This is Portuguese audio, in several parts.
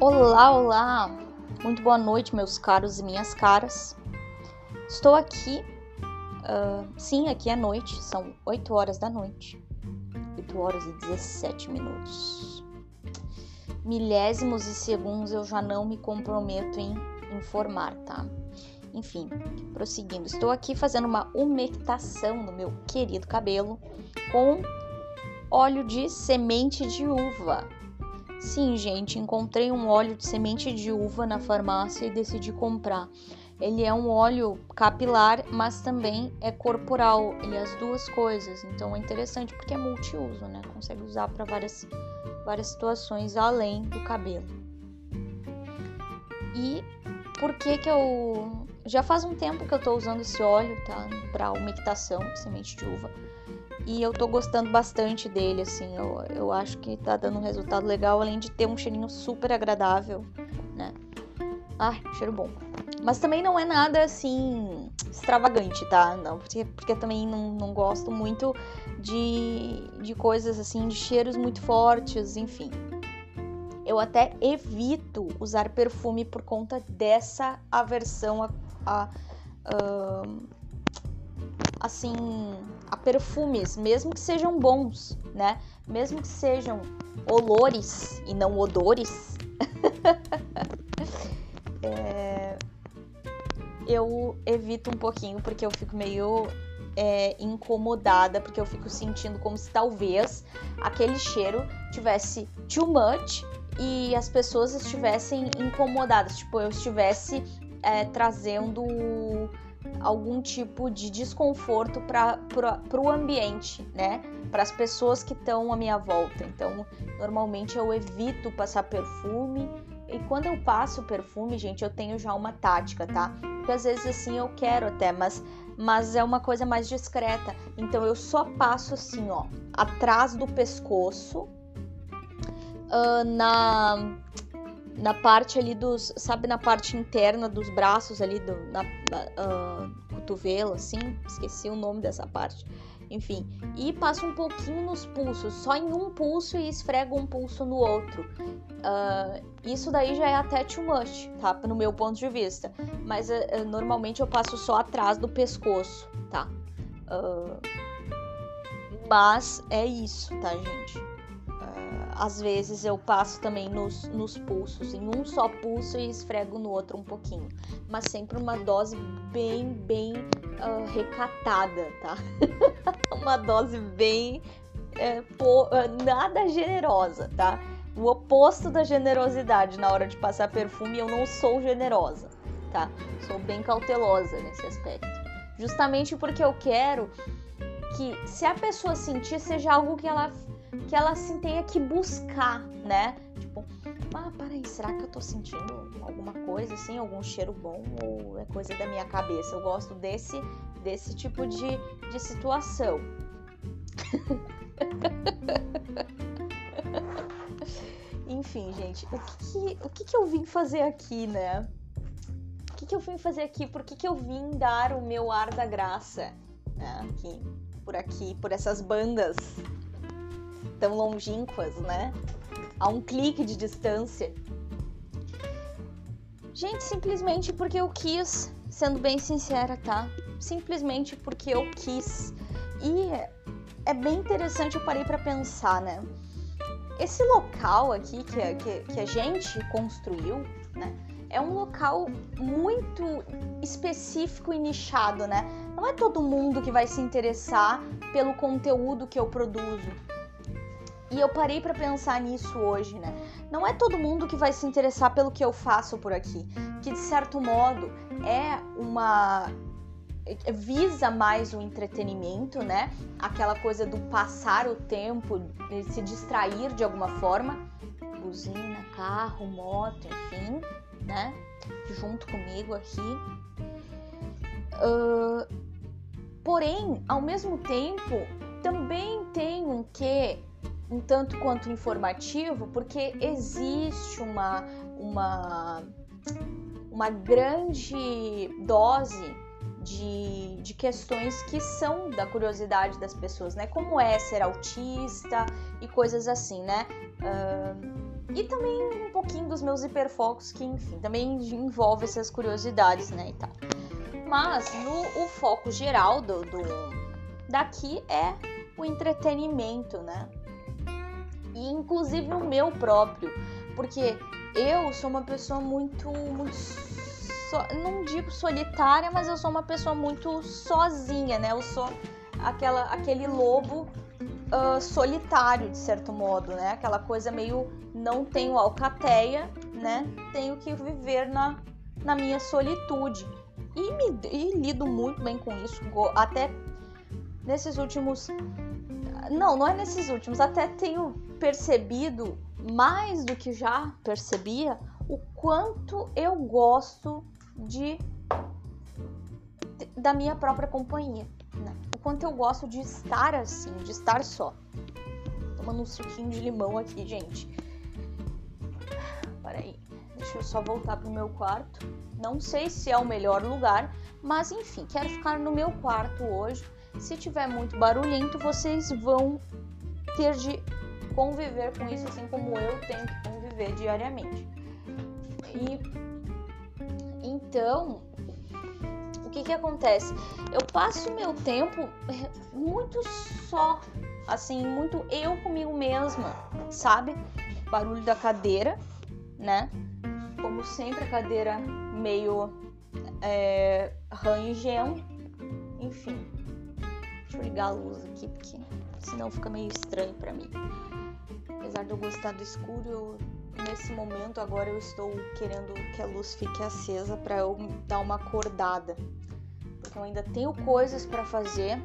Olá, olá! Muito boa noite, meus caros e minhas caras. Estou aqui, uh, sim, aqui é noite, são 8 horas da noite, 8 horas e 17 minutos. Milésimos e segundos eu já não me comprometo em informar, tá? Enfim, prosseguindo, estou aqui fazendo uma umectação no meu querido cabelo com óleo de semente de uva Sim, gente, encontrei um óleo de semente de uva na farmácia e decidi comprar. Ele é um óleo capilar, mas também é corporal, ele é as duas coisas. Então é interessante porque é multiuso, né? Consegue usar para várias, várias situações além do cabelo. E por que que eu já faz um tempo que eu tô usando esse óleo, tá? Para umectação, semente de uva. E eu tô gostando bastante dele, assim. Eu, eu acho que tá dando um resultado legal, além de ter um cheirinho super agradável, né? Ah, cheiro bom. Mas também não é nada assim extravagante, tá? Não, porque, porque também não, não gosto muito de, de coisas assim, de cheiros muito fortes, enfim. Eu até evito usar perfume por conta dessa aversão a, a, a assim, a perfumes, mesmo que sejam bons, né? Mesmo que sejam olores e não odores. é, eu evito um pouquinho porque eu fico meio é, incomodada, porque eu fico sentindo como se talvez aquele cheiro tivesse too much e as pessoas estivessem incomodadas, tipo, eu estivesse é, trazendo algum tipo de desconforto para o ambiente, né? Para as pessoas que estão à minha volta. Então, normalmente eu evito passar perfume. E quando eu passo perfume, gente, eu tenho já uma tática, tá? Porque às vezes assim eu quero até, mas, mas é uma coisa mais discreta. Então eu só passo assim, ó, atrás do pescoço, uh, na na parte ali dos, sabe, na parte interna dos braços ali, do, na, uh, cotovelo, assim, esqueci o nome dessa parte. Enfim, e passo um pouquinho nos pulsos, só em um pulso e esfrego um pulso no outro. Uh, isso daí já é até too much, tá? No meu ponto de vista. Mas uh, normalmente eu passo só atrás do pescoço, tá? mas é isso, tá, gente? Às vezes eu passo também nos, nos pulsos, em um só pulso e esfrego no outro um pouquinho. Mas sempre uma dose bem, bem uh, recatada, tá? uma dose bem. É, pô, nada generosa, tá? O oposto da generosidade na hora de passar perfume, eu não sou generosa, tá? Sou bem cautelosa nesse aspecto. Justamente porque eu quero que, se a pessoa sentir, seja algo que ela que ela assim tenha que buscar, né? Tipo, ah, peraí, será que eu tô sentindo alguma coisa assim, algum cheiro bom ou é coisa da minha cabeça? Eu gosto desse desse tipo de, de situação. Enfim, gente, o que, que, o que, que eu vim fazer aqui, né? O que, que eu vim fazer aqui? Por que, que eu vim dar o meu ar da graça? Né? Aqui, por aqui, por essas bandas tão longínquas, né? A um clique de distância. Gente, simplesmente porque eu quis, sendo bem sincera, tá? Simplesmente porque eu quis. E é bem interessante, eu parei para pensar, né? Esse local aqui que a, que, que a gente construiu, né? É um local muito específico e nichado, né? Não é todo mundo que vai se interessar pelo conteúdo que eu produzo. E eu parei para pensar nisso hoje, né? Não é todo mundo que vai se interessar pelo que eu faço por aqui, que de certo modo é uma é, visa mais o entretenimento, né? Aquela coisa do passar o tempo, se distrair de alguma forma, buzina, carro, moto, enfim, né? Junto comigo aqui. Uh, porém, ao mesmo tempo, também tem um que um tanto quanto informativo, porque existe uma, uma, uma grande dose de, de questões que são da curiosidade das pessoas, né? Como é ser autista e coisas assim, né? Uh, e também um pouquinho dos meus hiperfocos, que enfim, também envolve essas curiosidades, né, e tal. Mas no, o foco geral do, do daqui é o entretenimento, né? E inclusive o meu próprio, porque eu sou uma pessoa muito, muito so, não digo solitária, mas eu sou uma pessoa muito sozinha, né? Eu sou aquela, aquele lobo uh, solitário, de certo modo, né? Aquela coisa meio não tenho alcateia, né? Tenho que viver na, na minha solitude. E, me, e lido muito bem com isso, até nesses últimos. Não, não é nesses últimos, até tenho percebido mais do que já percebia o quanto eu gosto de da minha própria companhia, né? O quanto eu gosto de estar assim, de estar só. Tomando um suquinho de limão aqui, gente. Peraí, deixa eu só voltar pro meu quarto. Não sei se é o melhor lugar, mas enfim, quero ficar no meu quarto hoje. Se tiver muito barulhento, vocês vão ter de conviver com isso, assim como eu tenho que conviver diariamente. E então, o que que acontece? Eu passo meu tempo muito só, assim, muito eu comigo mesma, sabe? Barulho da cadeira, né? Como sempre, a cadeira meio é, rangendo, enfim. Deixa eu ligar a luz aqui, porque senão fica meio estranho para mim. Apesar de eu gostar do escuro, eu, nesse momento agora eu estou querendo que a luz fique acesa para eu dar uma acordada. Porque eu ainda tenho coisas para fazer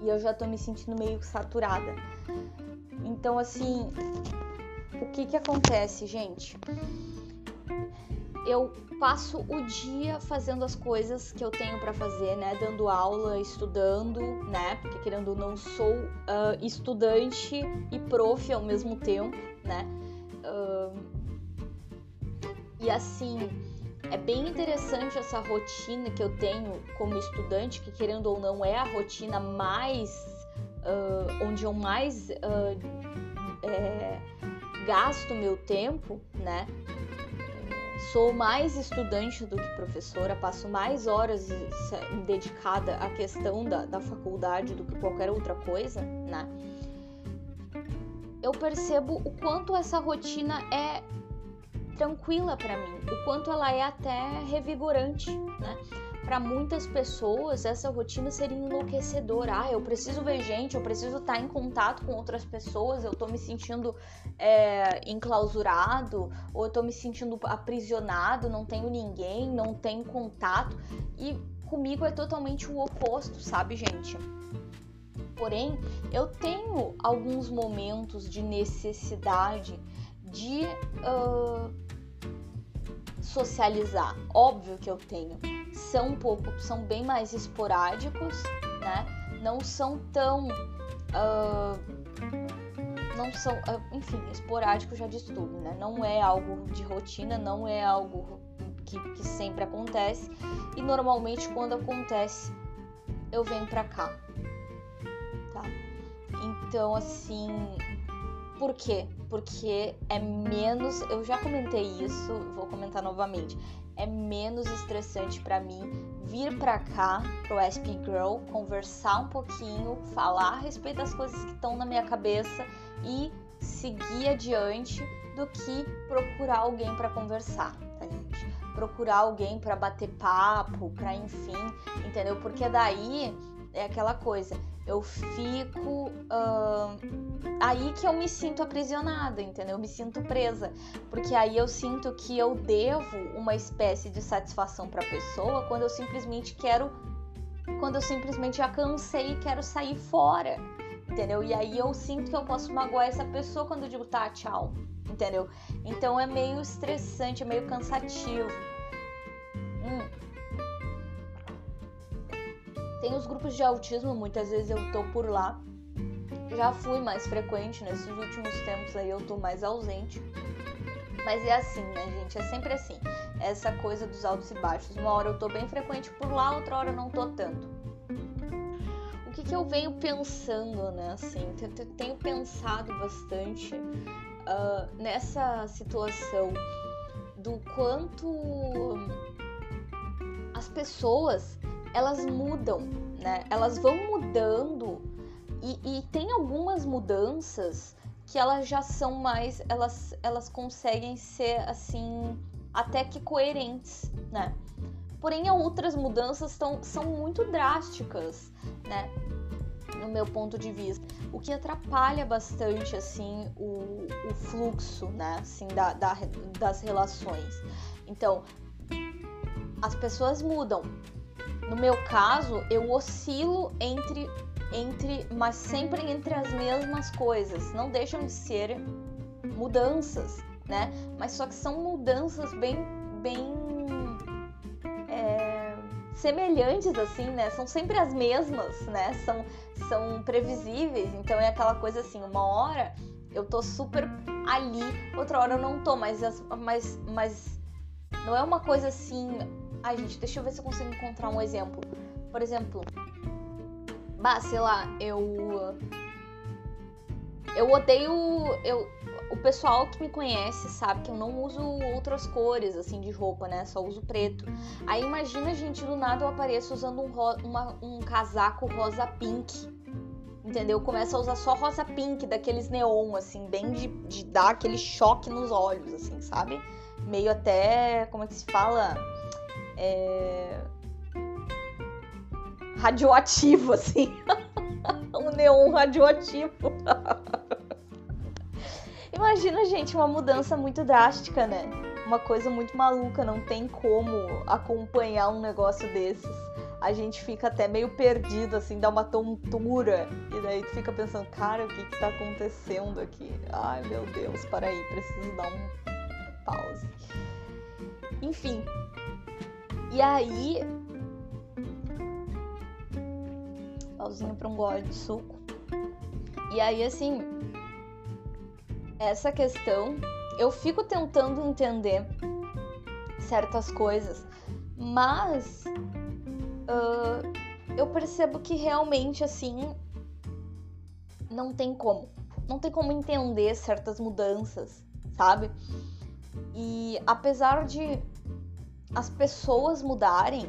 e eu já tô me sentindo meio saturada. Então, assim, o que que acontece, gente? Eu passo o dia fazendo as coisas que eu tenho para fazer, né? Dando aula, estudando, né? Porque querendo ou não sou uh, estudante e prof ao mesmo tempo, né? Uh, e assim, é bem interessante essa rotina que eu tenho como estudante, que querendo ou não é a rotina mais. Uh, onde eu mais é, gasto meu tempo, né? Sou mais estudante do que professora, passo mais horas dedicada à questão da, da faculdade do que qualquer outra coisa, né? Eu percebo o quanto essa rotina é tranquila para mim, o quanto ela é até revigorante, né? para muitas pessoas essa rotina seria enlouquecedora. Ah, eu preciso ver gente, eu preciso estar em contato com outras pessoas, eu tô me sentindo é, enclausurado, ou eu tô me sentindo aprisionado, não tenho ninguém, não tenho contato. E comigo é totalmente o oposto, sabe, gente? Porém, eu tenho alguns momentos de necessidade de uh, socializar. Óbvio que eu tenho são um pouco, são bem mais esporádicos, né? Não são tão. Uh, não são. Uh, enfim, esporádico já diz tudo, né? Não é algo de rotina, não é algo que, que sempre acontece. E normalmente quando acontece, eu venho pra cá. Tá? Então, assim. Por quê? Porque é menos. Eu já comentei isso, vou comentar novamente é menos estressante para mim vir para cá, pro SP Girl, conversar um pouquinho, falar a respeito das coisas que estão na minha cabeça e seguir adiante do que procurar alguém para conversar, tá, gente? Procurar alguém para bater papo, para enfim, entendeu? Porque daí é aquela coisa, eu fico uh, aí que eu me sinto aprisionada, entendeu? Eu me sinto presa, porque aí eu sinto que eu devo uma espécie de satisfação para a pessoa quando eu simplesmente quero, quando eu simplesmente já cansei e quero sair fora, entendeu? E aí eu sinto que eu posso magoar essa pessoa quando eu digo tá, tchau, entendeu? Então é meio estressante, é meio cansativo. Hum. Tem os grupos de autismo, muitas vezes eu tô por lá. Já fui mais frequente nesses últimos tempos aí eu tô mais ausente. Mas é assim, né, gente? É sempre assim. Essa coisa dos altos e baixos. Uma hora eu tô bem frequente por lá, outra hora eu não tô tanto. O que, que eu venho pensando, né? Assim, tenho pensado bastante uh, nessa situação do quanto as pessoas elas mudam, né? Elas vão mudando e, e tem algumas mudanças que elas já são mais, elas, elas conseguem ser assim até que coerentes, né? Porém, outras mudanças tão, são muito drásticas, né? No meu ponto de vista, o que atrapalha bastante assim o, o fluxo, né? Assim, da, da, das relações. Então, as pessoas mudam. No meu caso, eu oscilo entre entre, mas sempre entre as mesmas coisas. Não deixam de ser mudanças, né? Mas só que são mudanças bem, bem é, semelhantes assim, né? São sempre as mesmas, né? São, são previsíveis. Então é aquela coisa assim, uma hora eu tô super ali, outra hora eu não tô, mas, mas, mas não é uma coisa assim. Ai, gente, deixa eu ver se eu consigo encontrar um exemplo. Por exemplo, bah, sei lá, eu. Eu odeio. Eu, o pessoal que me conhece sabe que eu não uso outras cores, assim, de roupa, né? Só uso preto. Aí imagina, gente, do nada eu apareço usando um, uma, um casaco rosa pink. Entendeu? Começa a usar só rosa pink, daqueles neon, assim, bem de, de dar aquele choque nos olhos, assim, sabe? Meio até. Como é que se fala? É radioativo, assim. um neon radioativo. Imagina, gente, uma mudança muito drástica, né? Uma coisa muito maluca, não tem como acompanhar um negócio desses. A gente fica até meio perdido, assim, dá uma tontura. E daí tu fica pensando, cara, o que que tá acontecendo aqui? Ai, meu Deus, para aí, preciso dar um pause. Enfim. E aí, pauzinho para um gole de suco. E aí, assim, essa questão, eu fico tentando entender certas coisas, mas uh, eu percebo que realmente, assim, não tem como. Não tem como entender certas mudanças, sabe? E apesar de as pessoas mudarem,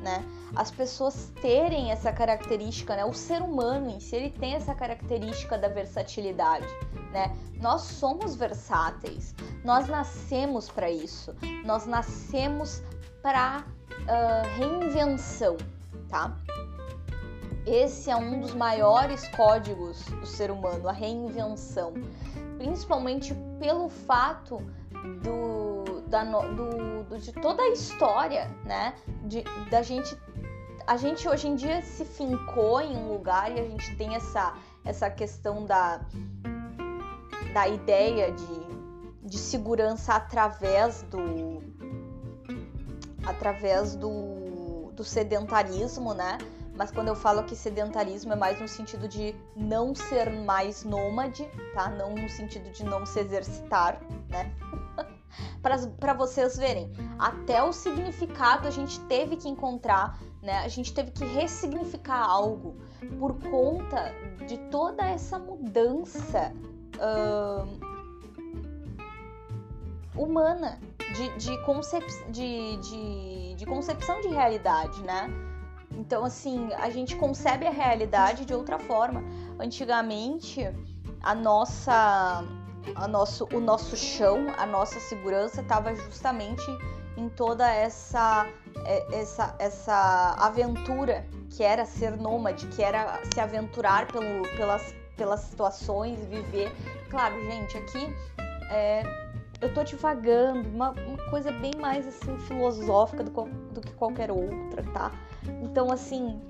né? As pessoas terem essa característica, né? O ser humano em si, ele tem essa característica da versatilidade, né? Nós somos versáteis. Nós nascemos para isso. Nós nascemos para uh, reinvenção, tá? Esse é um dos maiores códigos do ser humano, a reinvenção. Principalmente pelo fato do da, do, do, de toda a história, né? De, da gente. A gente hoje em dia se fincou em um lugar e a gente tem essa, essa questão da, da ideia de, de segurança através do. através do, do sedentarismo, né? Mas quando eu falo que sedentarismo é mais no sentido de não ser mais nômade, tá? Não no sentido de não se exercitar, né? Para vocês verem. Até o significado a gente teve que encontrar, né? A gente teve que ressignificar algo por conta de toda essa mudança uh, humana, de, de, concep de, de, de concepção de realidade, né? Então, assim, a gente concebe a realidade de outra forma. Antigamente, a nossa nosso, o nosso chão, a nossa segurança estava justamente em toda essa, é, essa, essa aventura que era ser nômade, que era se aventurar pelo, pelas, pelas situações, viver. Claro, gente, aqui é, eu tô divagando, uma, uma, coisa bem mais assim filosófica do, do que qualquer outra, tá? Então, assim,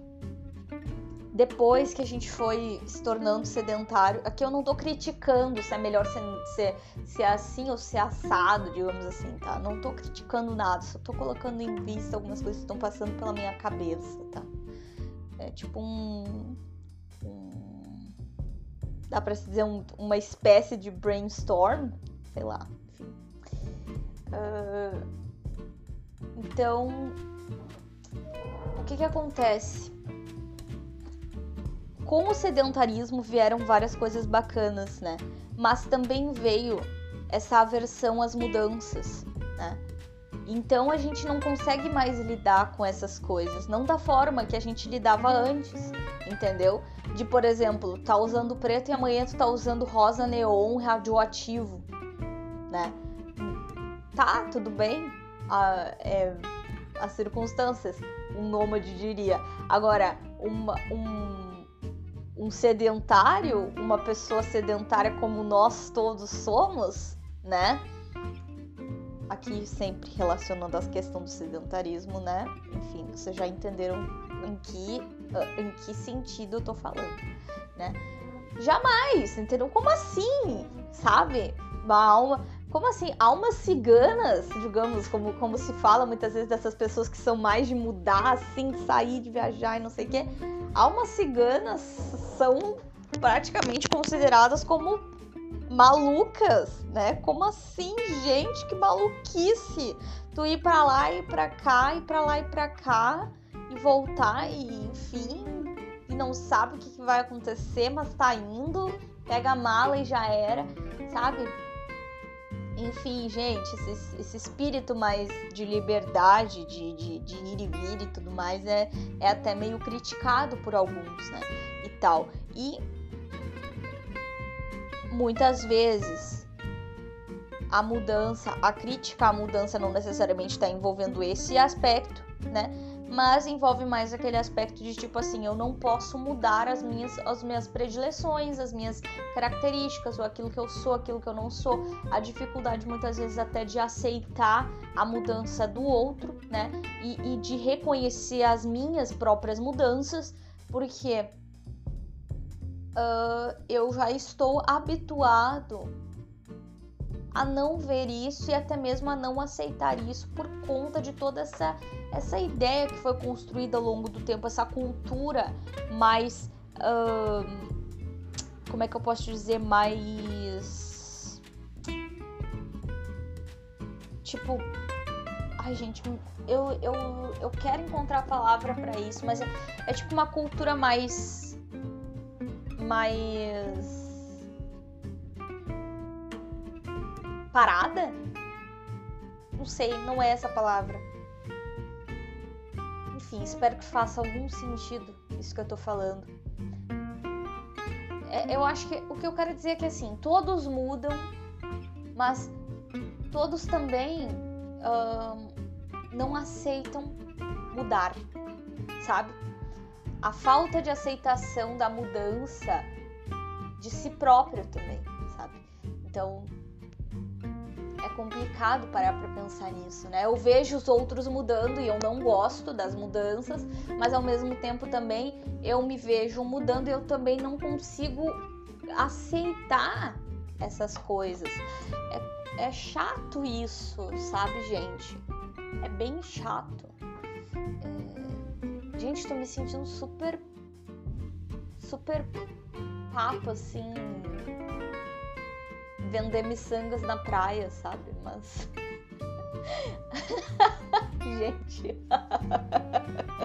depois que a gente foi se tornando sedentário, aqui eu não tô criticando se é melhor ser, ser, ser assim ou ser assado, digamos assim, tá? Não tô criticando nada, só tô colocando em vista algumas coisas que estão passando pela minha cabeça, tá? É tipo um. dá pra se dizer um, uma espécie de brainstorm, sei lá, enfim. Uh, então, o que que acontece? Com o sedentarismo vieram várias coisas bacanas, né? Mas também veio essa aversão às mudanças, né? Então a gente não consegue mais lidar com essas coisas, não da forma que a gente lidava antes, entendeu? De, por exemplo, tá usando preto e amanhã tu tá usando rosa neon radioativo, né? Tá, tudo bem, a, é, as circunstâncias, um nômade diria. Agora, uma, um, um sedentário, uma pessoa sedentária como nós todos somos, né? Aqui sempre relacionando a questão do sedentarismo, né? Enfim, vocês já entenderam em que, ah, em que sentido eu tô falando, né? Jamais, entendeu? Como assim? Sabe? Uma alma. Como assim? Almas ciganas, digamos, como, como se fala muitas vezes dessas pessoas que são mais de mudar, assim, sair, de viajar e não sei o quê. Almas ciganas são praticamente consideradas como malucas, né? Como assim, gente? Que maluquice! Tu ir para lá e para cá, e para lá e para cá, e voltar, e enfim, e não sabe o que, que vai acontecer, mas tá indo, pega a mala e já era, sabe? Enfim, gente, esse, esse espírito mais de liberdade, de, de, de, ir e vir e tudo mais, é, é até meio criticado por alguns, né? E tal. E muitas vezes a mudança, a crítica à mudança não necessariamente está envolvendo esse aspecto, né? Mas envolve mais aquele aspecto de tipo assim, eu não posso mudar as minhas, as minhas predileções, as minhas características, ou aquilo que eu sou, aquilo que eu não sou. A dificuldade muitas vezes até de aceitar a mudança do outro, né? E, e de reconhecer as minhas próprias mudanças, porque uh, eu já estou habituado a não ver isso e até mesmo a não aceitar isso por conta de toda essa, essa ideia que foi construída ao longo do tempo, essa cultura mais. Como é que eu posso dizer? Mais. Tipo. Ai, gente, eu, eu, eu quero encontrar a palavra para isso, mas é, é tipo uma cultura mais mais parada? Não sei, não é essa palavra. Enfim, espero que faça algum sentido isso que eu tô falando. É, eu acho que o que eu quero dizer é que assim, todos mudam, mas todos também não aceitam mudar, sabe? a falta de aceitação da mudança de si próprio também, sabe? Então complicado parar para pensar nisso, né? Eu vejo os outros mudando e eu não gosto das mudanças, mas ao mesmo tempo também eu me vejo mudando e eu também não consigo aceitar essas coisas. É, é chato isso, sabe, gente? É bem chato. Gente, tô me sentindo super. Super papo assim. Vender miçangas na praia, sabe? Mas. Gente.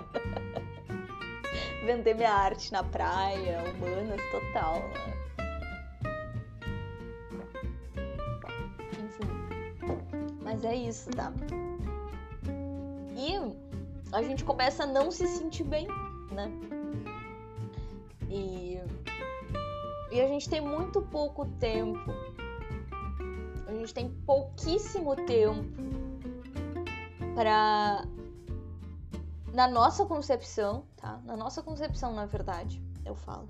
Vender minha arte na praia, humanas total, né? Enfim. Mas é isso, tá? E a gente começa a não se sentir bem, né? E, e a gente tem muito pouco tempo, gente tem pouquíssimo tempo para na nossa concepção, tá? Na nossa concepção, na verdade, eu falo,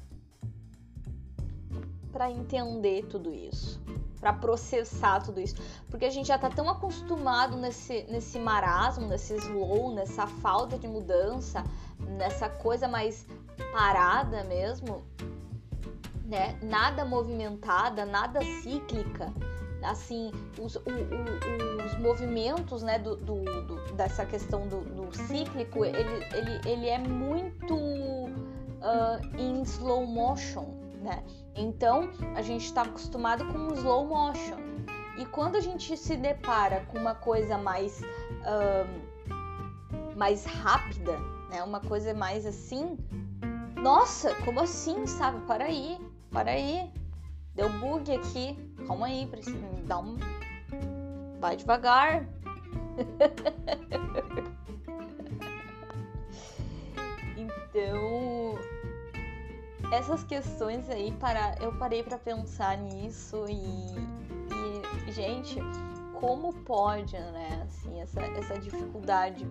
para entender tudo isso para processar tudo isso. Porque a gente já tá tão acostumado nesse, nesse marasmo, nesse slow, nessa falta de mudança, nessa coisa mais parada mesmo, né? Nada movimentada, nada cíclica. Assim, os, o, o, os movimentos, né, do, do, do, dessa questão do, do cíclico, ele, ele, ele é muito uh, em slow motion, né? Então, a gente está acostumado com slow motion. E quando a gente se depara com uma coisa mais, um, mais rápida, né, uma coisa mais assim, nossa, como assim, sabe? Para aí, para aí. Deu bug aqui. Calma aí, precisa dar um. Vai devagar. então, essas questões aí, para, eu parei para pensar nisso e, e, gente, como pode, né, assim, essa, essa dificuldade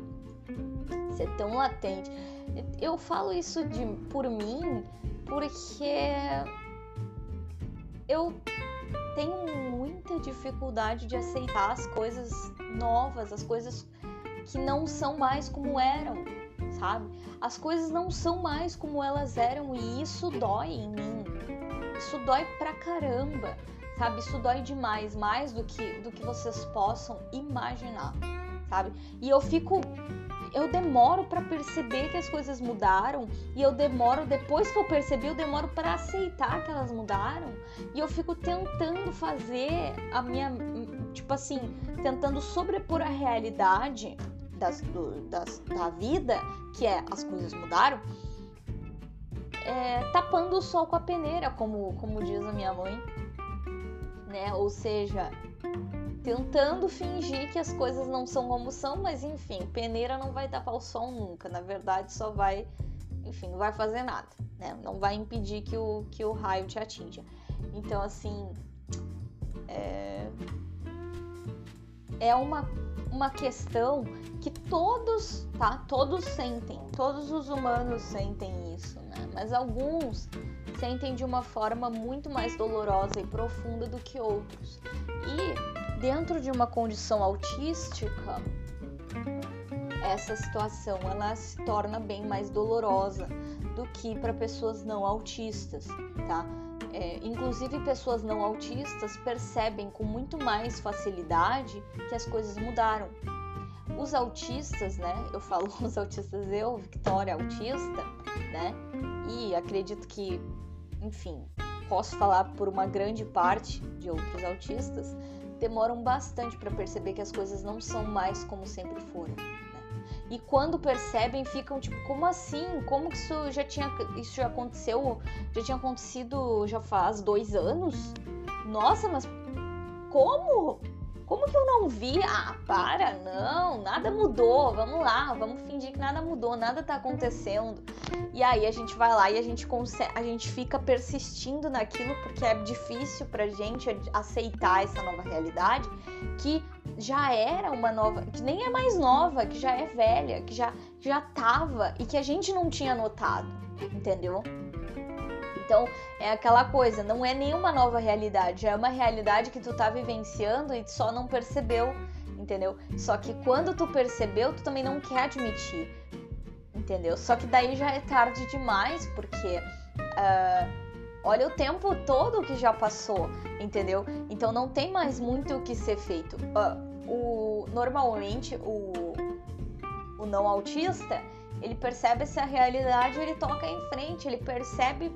ser tão latente. Eu falo isso de, por mim porque eu tenho muita dificuldade de aceitar as coisas novas, as coisas que não são mais como eram, sabe? As coisas não são mais como elas eram e isso dói em mim. Isso dói pra caramba, sabe? Isso dói demais, mais do que do que vocês possam imaginar, sabe? E eu fico eu demoro para perceber que as coisas mudaram e eu demoro depois que eu percebi, eu demoro para aceitar que elas mudaram e eu fico tentando fazer a minha tipo assim, tentando sobrepor a realidade das, do, das, da vida, que é as coisas mudaram, é, tapando o sol com a peneira, como, como diz a minha mãe, né? Ou seja, tentando fingir que as coisas não são como são, mas enfim, peneira não vai tapar o sol nunca. Na verdade, só vai, enfim, não vai fazer nada, né? Não vai impedir que o, que o raio te atinja. Então, assim, é, é uma, uma questão que todos, tá? Todos sentem, todos os humanos sentem isso, né? Mas alguns sentem de uma forma muito mais dolorosa e profunda do que outros. E dentro de uma condição autística, essa situação ela se torna bem mais dolorosa do que para pessoas não autistas, tá? É, inclusive pessoas não autistas percebem com muito mais facilidade que as coisas mudaram. Os autistas, né? Eu falo os autistas, eu, Victoria, autista, né? E acredito que, enfim, posso falar por uma grande parte de outros autistas, demoram bastante para perceber que as coisas não são mais como sempre foram. Né? E quando percebem, ficam tipo, como assim? Como que isso já tinha. Isso já aconteceu? Já tinha acontecido já faz dois anos? Nossa, mas como? Como que eu não vi? Ah, para, não, nada mudou. Vamos lá, vamos fingir que nada mudou, nada tá acontecendo. E aí a gente vai lá e a gente consegue, a gente fica persistindo naquilo porque é difícil pra gente aceitar essa nova realidade que já era uma nova, que nem é mais nova, que já é velha, que já já tava e que a gente não tinha notado, entendeu? Então, é aquela coisa, não é nenhuma nova realidade, é uma realidade que tu tá vivenciando e só não percebeu, entendeu? Só que quando tu percebeu, tu também não quer admitir, entendeu? Só que daí já é tarde demais, porque uh, olha o tempo todo que já passou, entendeu? Então não tem mais muito o que ser feito. Uh, o, normalmente, o, o não autista, ele percebe essa realidade, ele toca em frente, ele percebe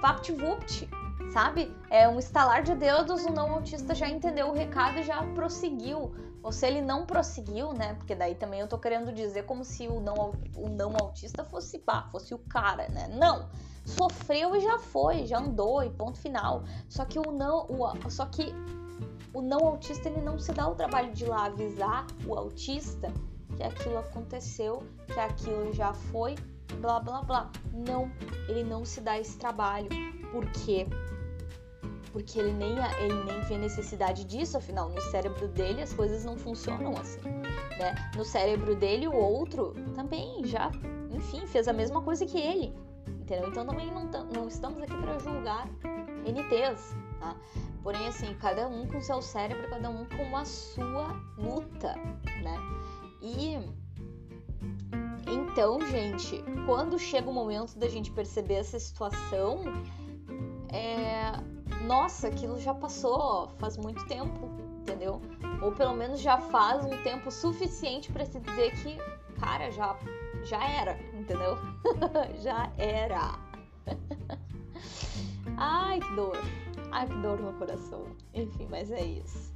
VaptVupt, sabe? É um estalar de dedos, o não autista já entendeu o recado e já prosseguiu. Ou se ele não prosseguiu, né? Porque daí também eu tô querendo dizer como se o não, o não autista fosse, pá, fosse o cara, né? Não! Sofreu e já foi, já andou e ponto final. Só que o não, o, só que o não autista ele não se dá o trabalho de ir lá avisar o autista que aquilo aconteceu, que aquilo já foi blá blá blá. Não, ele não se dá esse trabalho. Por quê? Porque ele nem, ele nem vê necessidade disso, afinal, no cérebro dele as coisas não funcionam assim. Né? No cérebro dele, o outro também já, enfim, fez a mesma coisa que ele. Entendeu? Então também não, não estamos aqui para julgar NTs, tá? Porém, assim, cada um com seu cérebro, cada um com a sua luta, né? E então, gente, quando chega o momento da gente perceber essa situação, é... nossa, aquilo já passou faz muito tempo, entendeu? Ou pelo menos já faz um tempo suficiente para se dizer que, cara, já, já era, entendeu? já era. Ai, que dor. Ai, que dor no coração. Enfim, mas é isso.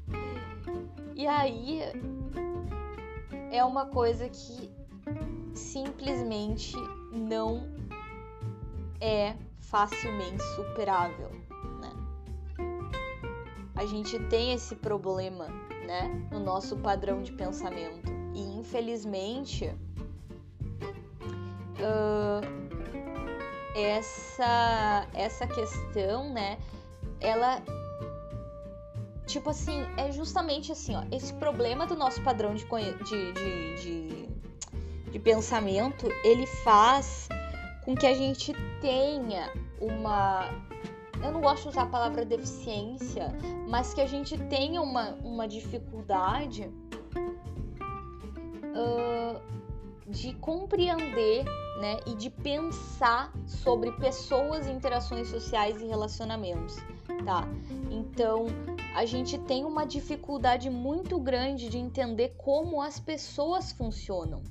E aí é uma coisa que simplesmente não é facilmente superável, né? A gente tem esse problema, né, no nosso padrão de pensamento e infelizmente uh, essa essa questão, né, ela tipo assim, é justamente assim, ó, esse problema do nosso padrão de, de, de, de, de pensamento, ele faz com que a gente tenha uma. Eu não gosto de usar a palavra deficiência, mas que a gente tenha uma, uma dificuldade uh, de compreender né, e de pensar sobre pessoas, interações sociais e relacionamentos, tá? Então, a gente tem uma dificuldade muito grande de entender como as pessoas funcionam,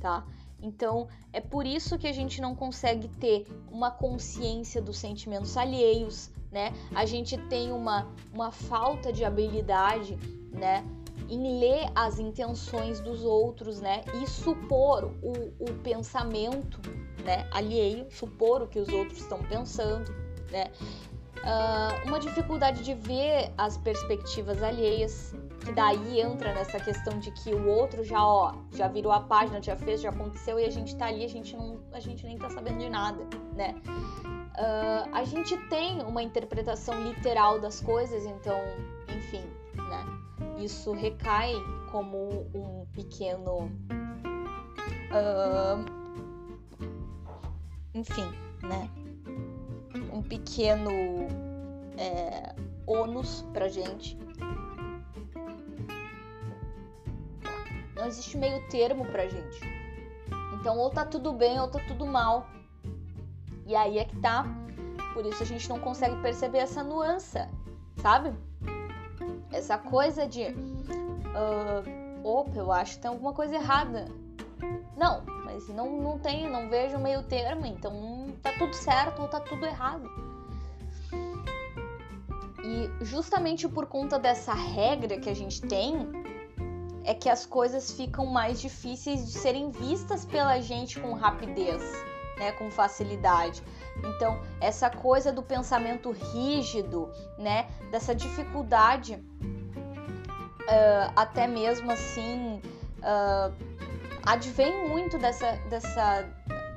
tá? Então, é por isso que a gente não consegue ter uma consciência dos sentimentos alheios, né? A gente tem uma, uma falta de habilidade, né? Em ler as intenções dos outros, né? E supor o, o pensamento, né? Alheio, supor o que os outros estão pensando, né? uh, uma dificuldade de ver as perspectivas alheias, que daí entra nessa questão de que o outro já, ó, já virou a página, já fez, já aconteceu e a gente tá ali, a gente não, a gente nem tá sabendo de nada, né? Uh, a gente tem uma interpretação literal das coisas, então, enfim, né? Isso recai como um pequeno. Uh, enfim, né? um pequeno é, ônus pra gente. Não existe meio termo pra gente. Então, ou tá tudo bem ou tá tudo mal. E aí é que tá. Por isso a gente não consegue perceber essa nuance, sabe? Essa coisa de. Uh, opa, eu acho que tem alguma coisa errada. Não, mas não, não tem, não vejo meio termo, então tá tudo certo ou tá tudo errado. E justamente por conta dessa regra que a gente tem, é que as coisas ficam mais difíceis de serem vistas pela gente com rapidez, né, com facilidade. Então, essa coisa do pensamento rígido, né, dessa dificuldade, uh, até mesmo assim, uh, advém muito dessa, dessa,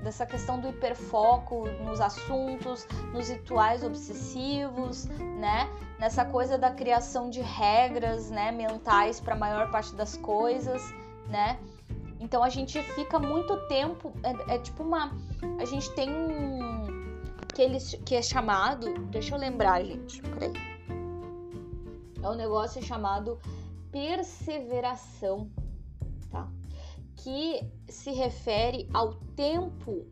dessa questão do hiperfoco nos assuntos, nos rituais obsessivos, né? Nessa coisa da criação de regras, né, mentais para a maior parte das coisas, né? Então a gente fica muito tempo, é, é tipo uma, a gente tem um que eles que é chamado, deixa eu lembrar, gente, peraí. É um negócio chamado perseveração que se refere ao tempo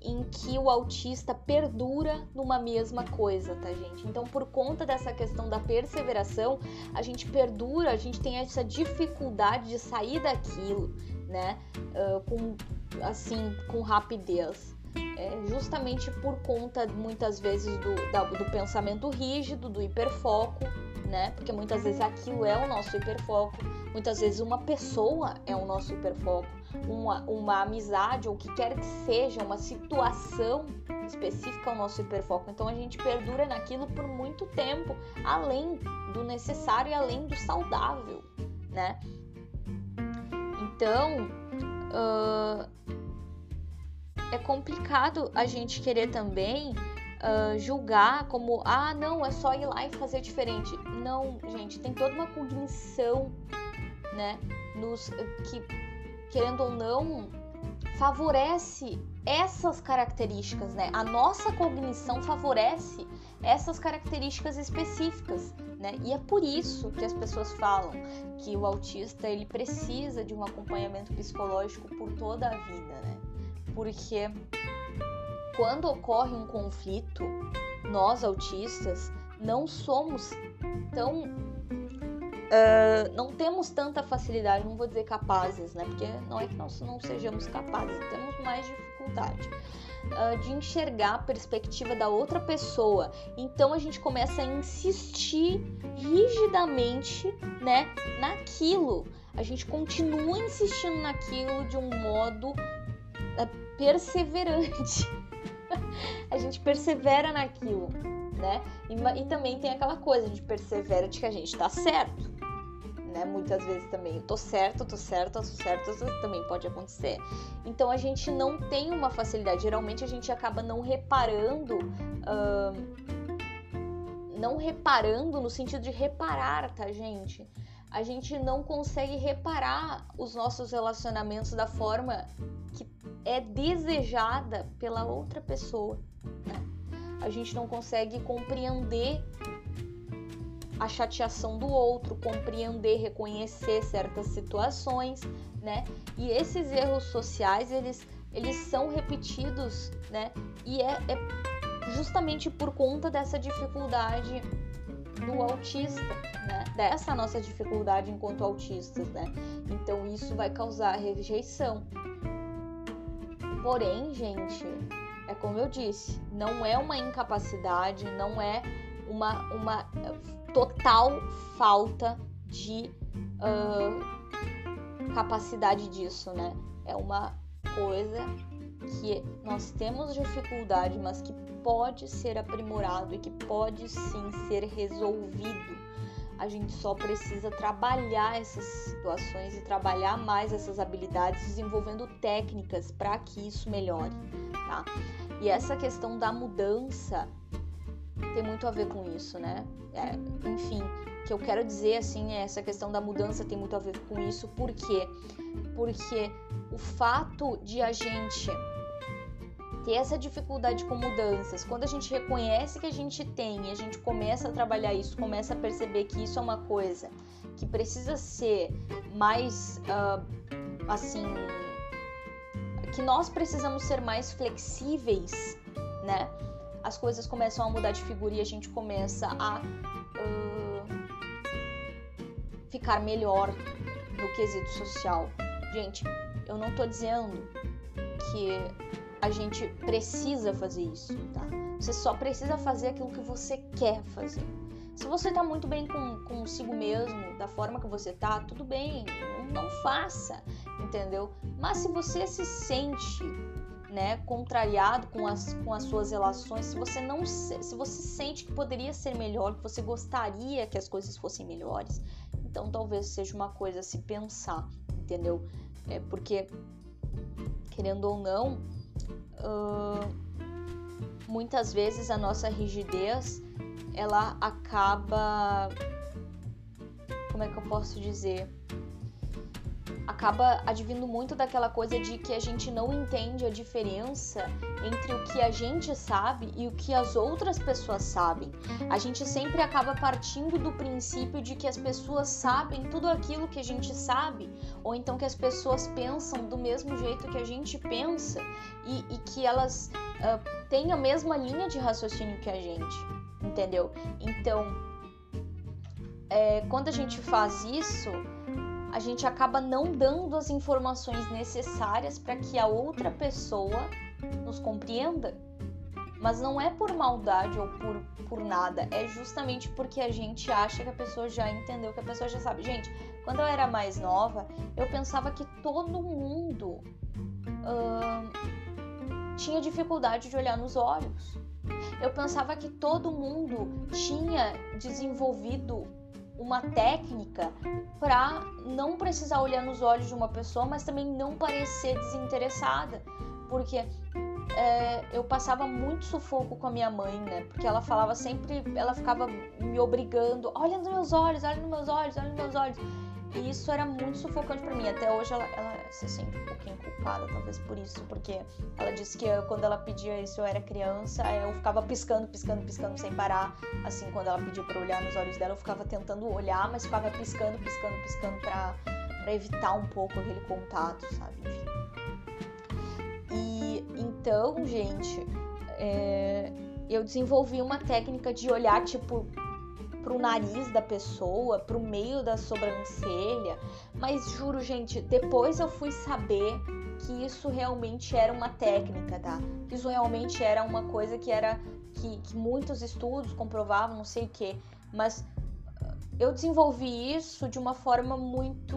em que o autista perdura numa mesma coisa, tá, gente? Então, por conta dessa questão da perseveração, a gente perdura, a gente tem essa dificuldade de sair daquilo, né? Uh, com, assim, com rapidez. É justamente por conta, muitas vezes, do, da, do pensamento rígido, do hiperfoco, né? Porque muitas vezes aquilo é o nosso hiperfoco, muitas vezes uma pessoa é o nosso hiperfoco, uma, uma amizade ou o que quer que seja, uma situação específica é o nosso hiperfoco. Então a gente perdura naquilo por muito tempo, além do necessário e além do saudável, né? Então, uh, é complicado a gente querer também uh, julgar como, ah, não, é só ir lá e fazer diferente. Não, gente, tem toda uma cognição, né, nos, que, querendo ou não, favorece essas características, né? A nossa cognição favorece essas características específicas, né? E é por isso que as pessoas falam que o autista ele precisa de um acompanhamento psicológico por toda a vida, né? Porque quando ocorre um conflito, nós autistas não somos tão. Uh, não temos tanta facilidade, não vou dizer capazes, né? Porque não é que nós não sejamos capazes, temos mais dificuldade. Uh, de enxergar a perspectiva da outra pessoa. Então a gente começa a insistir rigidamente, né, naquilo. A gente continua insistindo naquilo de um modo uh, perseverante. a gente persevera naquilo, né? E, e, também tem aquela coisa, a gente persevera de que a gente tá certo, né? Muitas vezes também eu tô certo, tô certo, tô certo, também pode acontecer. Então a gente não tem uma facilidade, geralmente a gente acaba não reparando. Uh, não reparando no sentido de reparar, tá, gente? A gente não consegue reparar os nossos relacionamentos da forma que é desejada pela outra pessoa. Né? A gente não consegue compreender a chateação do outro, compreender, reconhecer certas situações, né? E esses erros sociais, eles, eles são repetidos, né? E é, é justamente por conta dessa dificuldade do autista, né? Dessa nossa dificuldade enquanto autistas, né? Então isso vai causar rejeição. Porém, gente, é como eu disse, não é uma incapacidade, não é uma, uma total falta de uh, capacidade disso, né? É uma coisa que nós temos dificuldade, mas que pode ser aprimorado e que pode sim ser resolvido. A gente só precisa trabalhar essas situações e trabalhar mais essas habilidades, desenvolvendo técnicas para que isso melhore, tá? E essa questão da mudança tem muito a ver com isso, né? É, enfim, o que eu quero dizer assim é essa questão da mudança tem muito a ver com isso, por quê? Porque o fato de a gente ter essa dificuldade com mudanças, quando a gente reconhece que a gente tem e a gente começa a trabalhar isso, começa a perceber que isso é uma coisa que precisa ser mais uh, assim que nós precisamos ser mais flexíveis, né? As coisas começam a mudar de figura e a gente começa a uh, ficar melhor no quesito social. Gente, eu não tô dizendo que a gente precisa fazer isso, tá? Você só precisa fazer aquilo que você quer fazer. Se você tá muito bem com, consigo mesmo, da forma que você tá, tudo bem, não, faça, entendeu? Mas se você se sente né, contrariado com as, com as suas relações, se você não se você sente que poderia ser melhor, que você gostaria que as coisas fossem melhores, então talvez seja uma coisa a se pensar, entendeu? É porque querendo ou não, uh, muitas vezes a nossa rigidez ela acaba como é que eu posso dizer acaba advindo muito daquela coisa de que a gente não entende a diferença entre o que a gente sabe e o que as outras pessoas sabem. A gente sempre acaba partindo do princípio de que as pessoas sabem tudo aquilo que a gente sabe, ou então que as pessoas pensam do mesmo jeito que a gente pensa e, e que elas uh, têm a mesma linha de raciocínio que a gente, entendeu? Então, é, quando a gente faz isso, a gente acaba não dando as informações necessárias para que a outra pessoa nos compreenda. Mas não é por maldade ou por, por nada, é justamente porque a gente acha que a pessoa já entendeu, que a pessoa já sabe. Gente, quando eu era mais nova, eu pensava que todo mundo tinha dificuldade de olhar nos olhos. Eu pensava que todo mundo tinha desenvolvido uma técnica para não precisar olhar nos olhos de uma pessoa, mas também não parecer desinteressada, porque é, eu passava muito sufoco com a minha mãe, né? Porque ela falava sempre, ela ficava me obrigando, olha nos meus olhos, olha nos meus olhos, olha nos meus olhos. E isso era muito sufocante para mim. Até hoje ela, ela, se sente um pouquinho culpada, talvez por isso, porque ela disse que eu, quando ela pedia isso eu era criança, eu ficava piscando, piscando, piscando sem parar. Assim, quando ela pedia para olhar nos olhos dela, eu ficava tentando olhar, mas ficava piscando, piscando, piscando para evitar um pouco aquele contato, sabe? Enfim. E então, gente, é, eu desenvolvi uma técnica de olhar, tipo, pro nariz da pessoa, pro meio da sobrancelha. Mas juro, gente, depois eu fui saber que isso realmente era uma técnica, tá? Que isso realmente era uma coisa que era que, que muitos estudos comprovavam, não sei o que. Mas eu desenvolvi isso de uma forma muito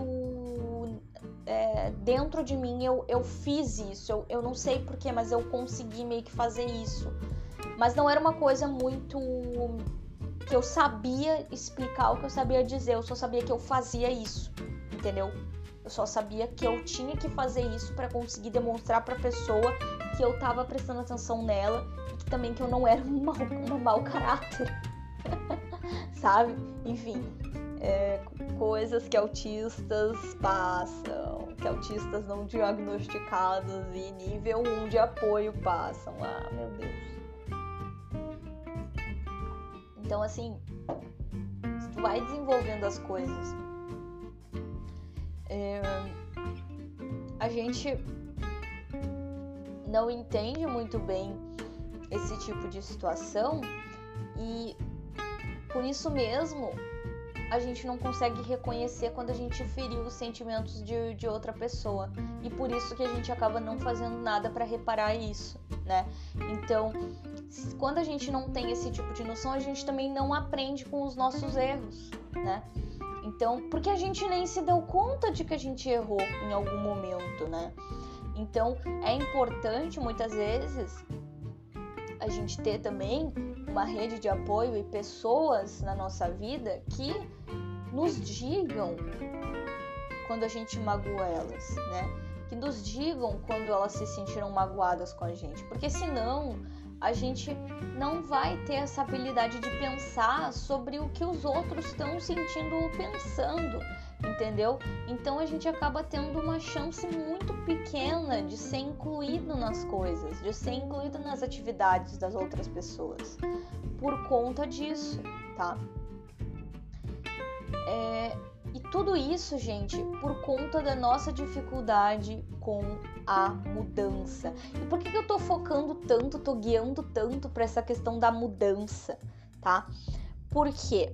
é, dentro de mim eu, eu fiz isso. Eu, eu não sei porquê, mas eu consegui meio que fazer isso. Mas não era uma coisa muito que eu sabia explicar o que eu sabia dizer, eu só sabia que eu fazia isso, entendeu? Eu só sabia que eu tinha que fazer isso para conseguir demonstrar para a pessoa que eu tava prestando atenção nela e que também que eu não era um mau, um mau caráter. Sabe? Enfim, é, coisas que autistas passam, que autistas não diagnosticados e nível 1 de apoio passam. Ah, meu Deus. Então, assim, tu vai desenvolvendo as coisas, é, a gente não entende muito bem esse tipo de situação e por isso mesmo a gente não consegue reconhecer quando a gente feriu os sentimentos de, de outra pessoa e por isso que a gente acaba não fazendo nada para reparar isso, né? Então quando a gente não tem esse tipo de noção, a gente também não aprende com os nossos erros, né? Então, porque a gente nem se deu conta de que a gente errou em algum momento, né? Então, é importante muitas vezes a gente ter também uma rede de apoio e pessoas na nossa vida que nos digam quando a gente magoa elas, né? Que nos digam quando elas se sentiram magoadas com a gente, porque senão a gente não vai ter essa habilidade de pensar sobre o que os outros estão sentindo ou pensando, entendeu? Então a gente acaba tendo uma chance muito pequena de ser incluído nas coisas, de ser incluído nas atividades das outras pessoas, por conta disso, tá? É, e tudo isso, gente, por conta da nossa dificuldade com a mudança. E por que, que eu tô focando tanto, tô guiando tanto para essa questão da mudança, tá? Porque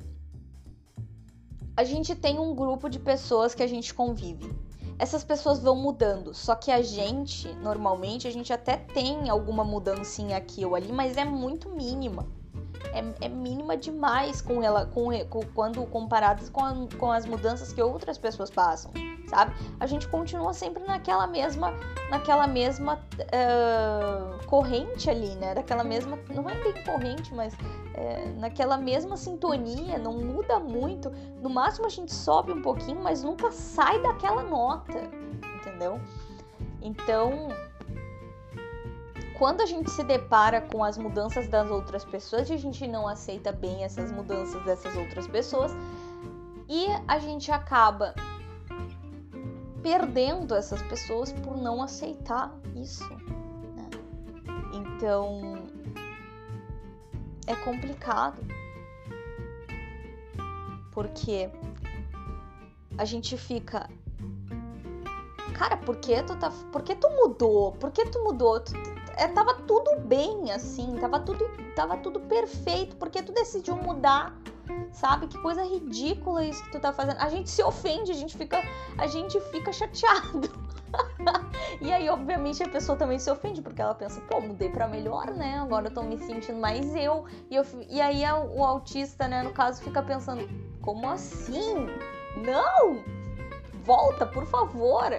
a gente tem um grupo de pessoas que a gente convive. Essas pessoas vão mudando, só que a gente, normalmente, a gente até tem alguma mudancinha aqui ou ali, mas é muito mínima é, é mínima demais com ela, com, com, quando comparadas com, a, com as mudanças que outras pessoas passam, sabe? A gente continua sempre naquela mesma, naquela mesma uh, corrente ali, né? Daquela mesma, não é bem corrente, mas é, naquela mesma sintonia, não muda muito. No máximo a gente sobe um pouquinho, mas nunca sai daquela nota, entendeu? Então, quando a gente se depara com as mudanças das outras pessoas, a gente não aceita bem essas mudanças dessas outras pessoas e a gente acaba perdendo essas pessoas por não aceitar isso. Né? Então é complicado porque a gente fica cara, por que tu tá, por que tu mudou? Por que tu mudou? Tu, é, tava tudo bem, assim, tava tudo, tava tudo perfeito, porque tu decidiu mudar, sabe? Que coisa ridícula isso que tu tá fazendo. A gente se ofende, a gente fica, a gente fica chateado. e aí, obviamente, a pessoa também se ofende, porque ela pensa, pô, mudei pra melhor, né? Agora eu tô me sentindo mais eu. E, eu, e aí o autista, né, no caso, fica pensando, como assim? Não! Volta, por favor!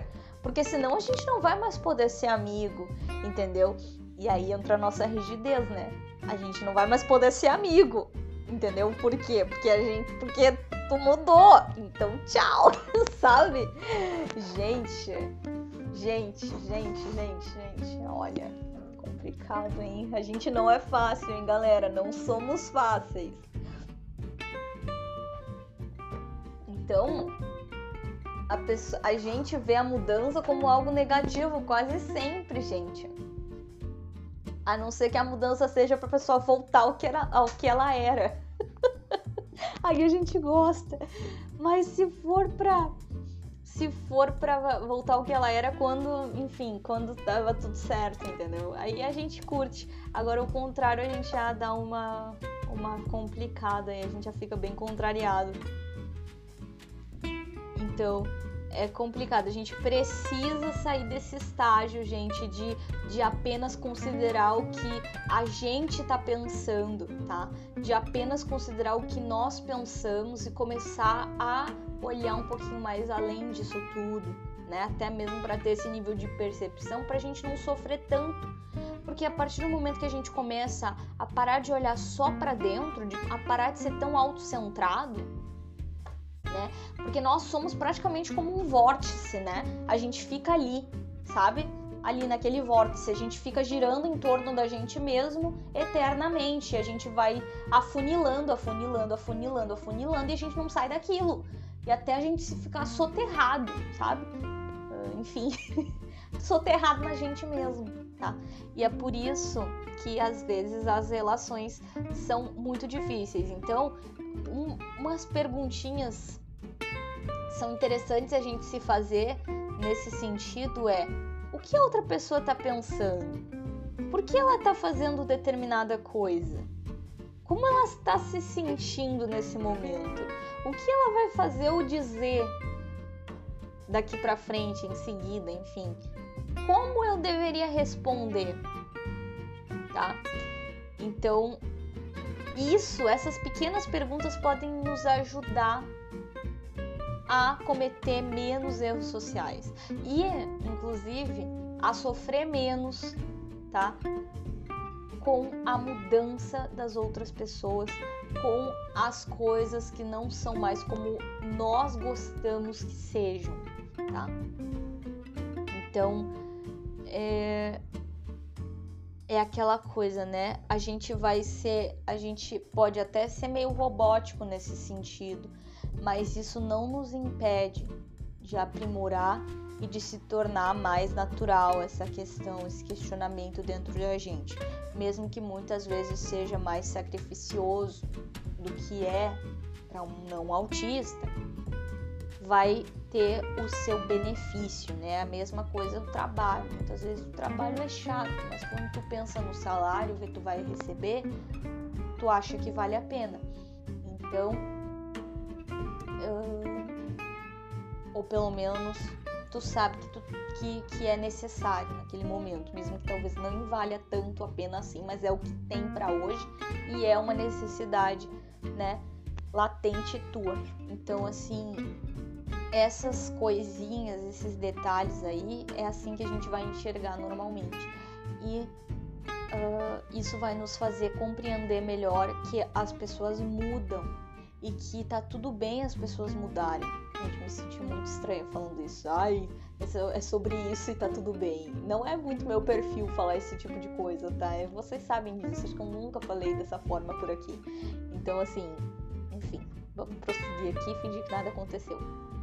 Porque senão a gente não vai mais poder ser amigo, entendeu? E aí entra a nossa rigidez, né? A gente não vai mais poder ser amigo, entendeu? Por quê? Porque a gente. Porque tu mudou. Então, tchau, sabe? Gente, gente, gente, gente, gente, olha, complicado, hein? A gente não é fácil, hein, galera? Não somos fáceis. Então, a, pessoa, a gente vê a mudança como algo negativo quase sempre, gente. A não ser que a mudança seja para a pessoa voltar ao que, era, ao que ela era. Aí a gente gosta. Mas se for pra. Se for pra voltar ao que ela era quando, enfim, quando tava tudo certo, entendeu? Aí a gente curte. Agora, o contrário, a gente já dá uma, uma complicada e a gente já fica bem contrariado. Então, é complicado. A gente precisa sair desse estágio, gente, de, de apenas considerar o que a gente tá pensando, tá? De apenas considerar o que nós pensamos e começar a olhar um pouquinho mais além disso tudo, né? Até mesmo para ter esse nível de percepção, para a gente não sofrer tanto. Porque a partir do momento que a gente começa a parar de olhar só para dentro, de, a parar de ser tão autocentrado, né? Porque nós somos praticamente como um vórtice, né? A gente fica ali, sabe? Ali naquele vórtice, a gente fica girando em torno da gente mesmo eternamente. A gente vai afunilando, afunilando, afunilando, afunilando e a gente não sai daquilo. E até a gente se ficar soterrado, sabe? enfim, soterrado na gente mesmo, tá? E é por isso que às vezes as relações são muito difíceis. Então, um, umas perguntinhas são interessantes a gente se fazer nesse sentido é o que a outra pessoa está pensando? Por que ela está fazendo determinada coisa? Como ela está se sentindo nesse momento? O que ela vai fazer ou dizer daqui para frente, em seguida, enfim. Como eu deveria responder? Tá? Então, isso, essas pequenas perguntas podem nos ajudar a cometer menos erros sociais e, inclusive, a sofrer menos, tá? Com a mudança das outras pessoas, com as coisas que não são mais como nós gostamos que sejam tá? Então, é, é aquela coisa, né? A gente vai ser, a gente pode até ser meio robótico nesse sentido, mas isso não nos impede de aprimorar e de se tornar mais natural essa questão, esse questionamento dentro da gente, mesmo que muitas vezes seja mais sacrificioso do que é para um não autista, vai ter o seu benefício, né? A mesma coisa o trabalho. Muitas vezes o trabalho é chato, mas quando tu pensa no salário que tu vai receber, tu acha que vale a pena. Então, ou pelo menos tu sabe que, tu, que, que é necessário naquele momento, mesmo que talvez não valha tanto a pena assim, mas é o que tem para hoje e é uma necessidade, né? Latente tua. Então, assim, essas coisinhas, esses detalhes aí, é assim que a gente vai enxergar normalmente. E uh, isso vai nos fazer compreender melhor que as pessoas mudam e que tá tudo bem as pessoas mudarem. Gente, me senti muito estranha falando isso. Ai, é sobre isso e tá tudo bem. Não é muito meu perfil falar esse tipo de coisa, tá? É, vocês sabem disso, acho que eu nunca falei dessa forma por aqui. Então, assim, enfim, vamos prosseguir aqui e fingir que nada aconteceu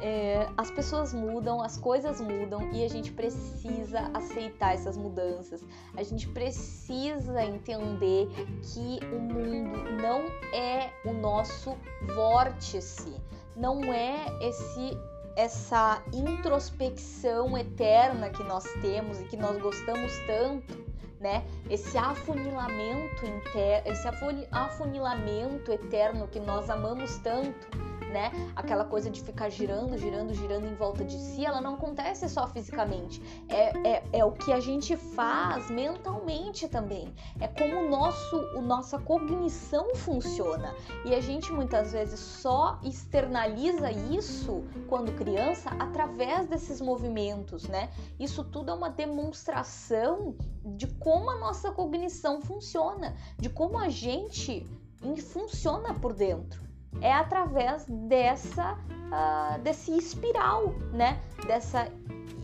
é, as pessoas mudam, as coisas mudam e a gente precisa aceitar essas mudanças. A gente precisa entender que o mundo não é o nosso vórtice, não é esse essa introspecção eterna que nós temos e que nós gostamos tanto, né? Esse afunilamento inter... esse afunilamento eterno que nós amamos tanto né? Aquela coisa de ficar girando, girando, girando em volta de si, ela não acontece só fisicamente. É, é, é o que a gente faz mentalmente também. É como o nosso, o nossa cognição funciona. E a gente muitas vezes só externaliza isso quando criança através desses movimentos, né? Isso tudo é uma demonstração de como a nossa cognição funciona, de como a gente funciona por dentro é através dessa uh, desse espiral, né? Dessa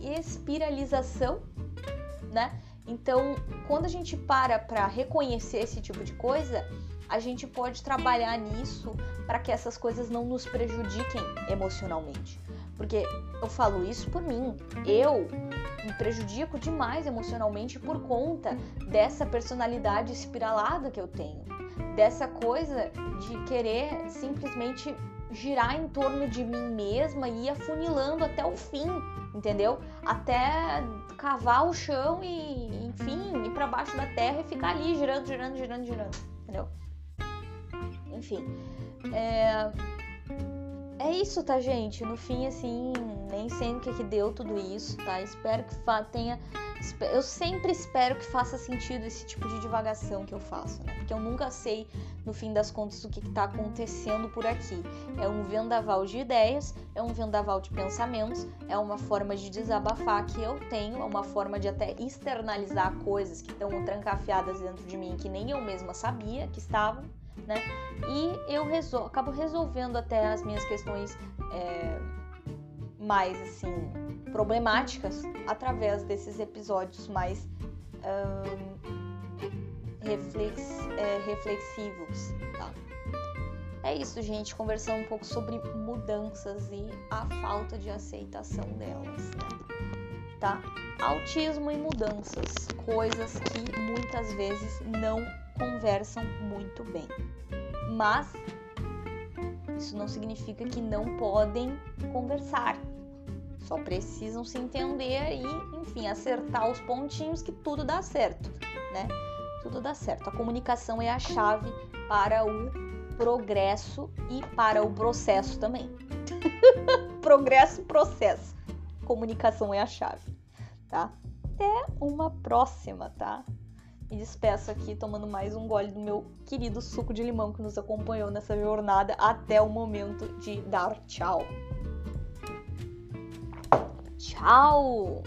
espiralização, né? Então, quando a gente para para reconhecer esse tipo de coisa, a gente pode trabalhar nisso para que essas coisas não nos prejudiquem emocionalmente. Porque eu falo isso por mim. Eu me prejudico demais emocionalmente por conta dessa personalidade espiralada que eu tenho dessa coisa de querer simplesmente girar em torno de mim mesma e ir afunilando até o fim, entendeu? Até cavar o chão e, enfim, ir para baixo da terra e ficar ali girando, girando, girando, girando, entendeu? Enfim, é, é isso, tá, gente? No fim, assim, nem sei o que, que deu tudo isso, tá? Espero que tenha eu sempre espero que faça sentido esse tipo de divagação que eu faço, né? Porque eu nunca sei no fim das contas, o que está acontecendo por aqui. É um vendaval de ideias, é um vendaval de pensamentos, é uma forma de desabafar que eu tenho, é uma forma de até externalizar coisas que estão trancafiadas dentro de mim que nem eu mesma sabia que estavam, né? E eu resol acabo resolvendo até as minhas questões é, mais assim problemáticas através desses episódios mais reflex, é, reflexivos, tá? É isso, gente, conversando um pouco sobre mudanças e a falta de aceitação delas, né? Tá? Autismo e mudanças, coisas que muitas vezes não conversam muito bem. Mas isso não significa que não podem conversar. Só precisam se entender e, enfim, acertar os pontinhos que tudo dá certo, né? tudo dá certo. A comunicação é a chave para o progresso e para o processo também. progresso processo. Comunicação é a chave, tá? Até uma próxima, tá? Me despeço aqui tomando mais um gole do meu querido suco de limão que nos acompanhou nessa jornada até o momento de dar tchau. Tchau!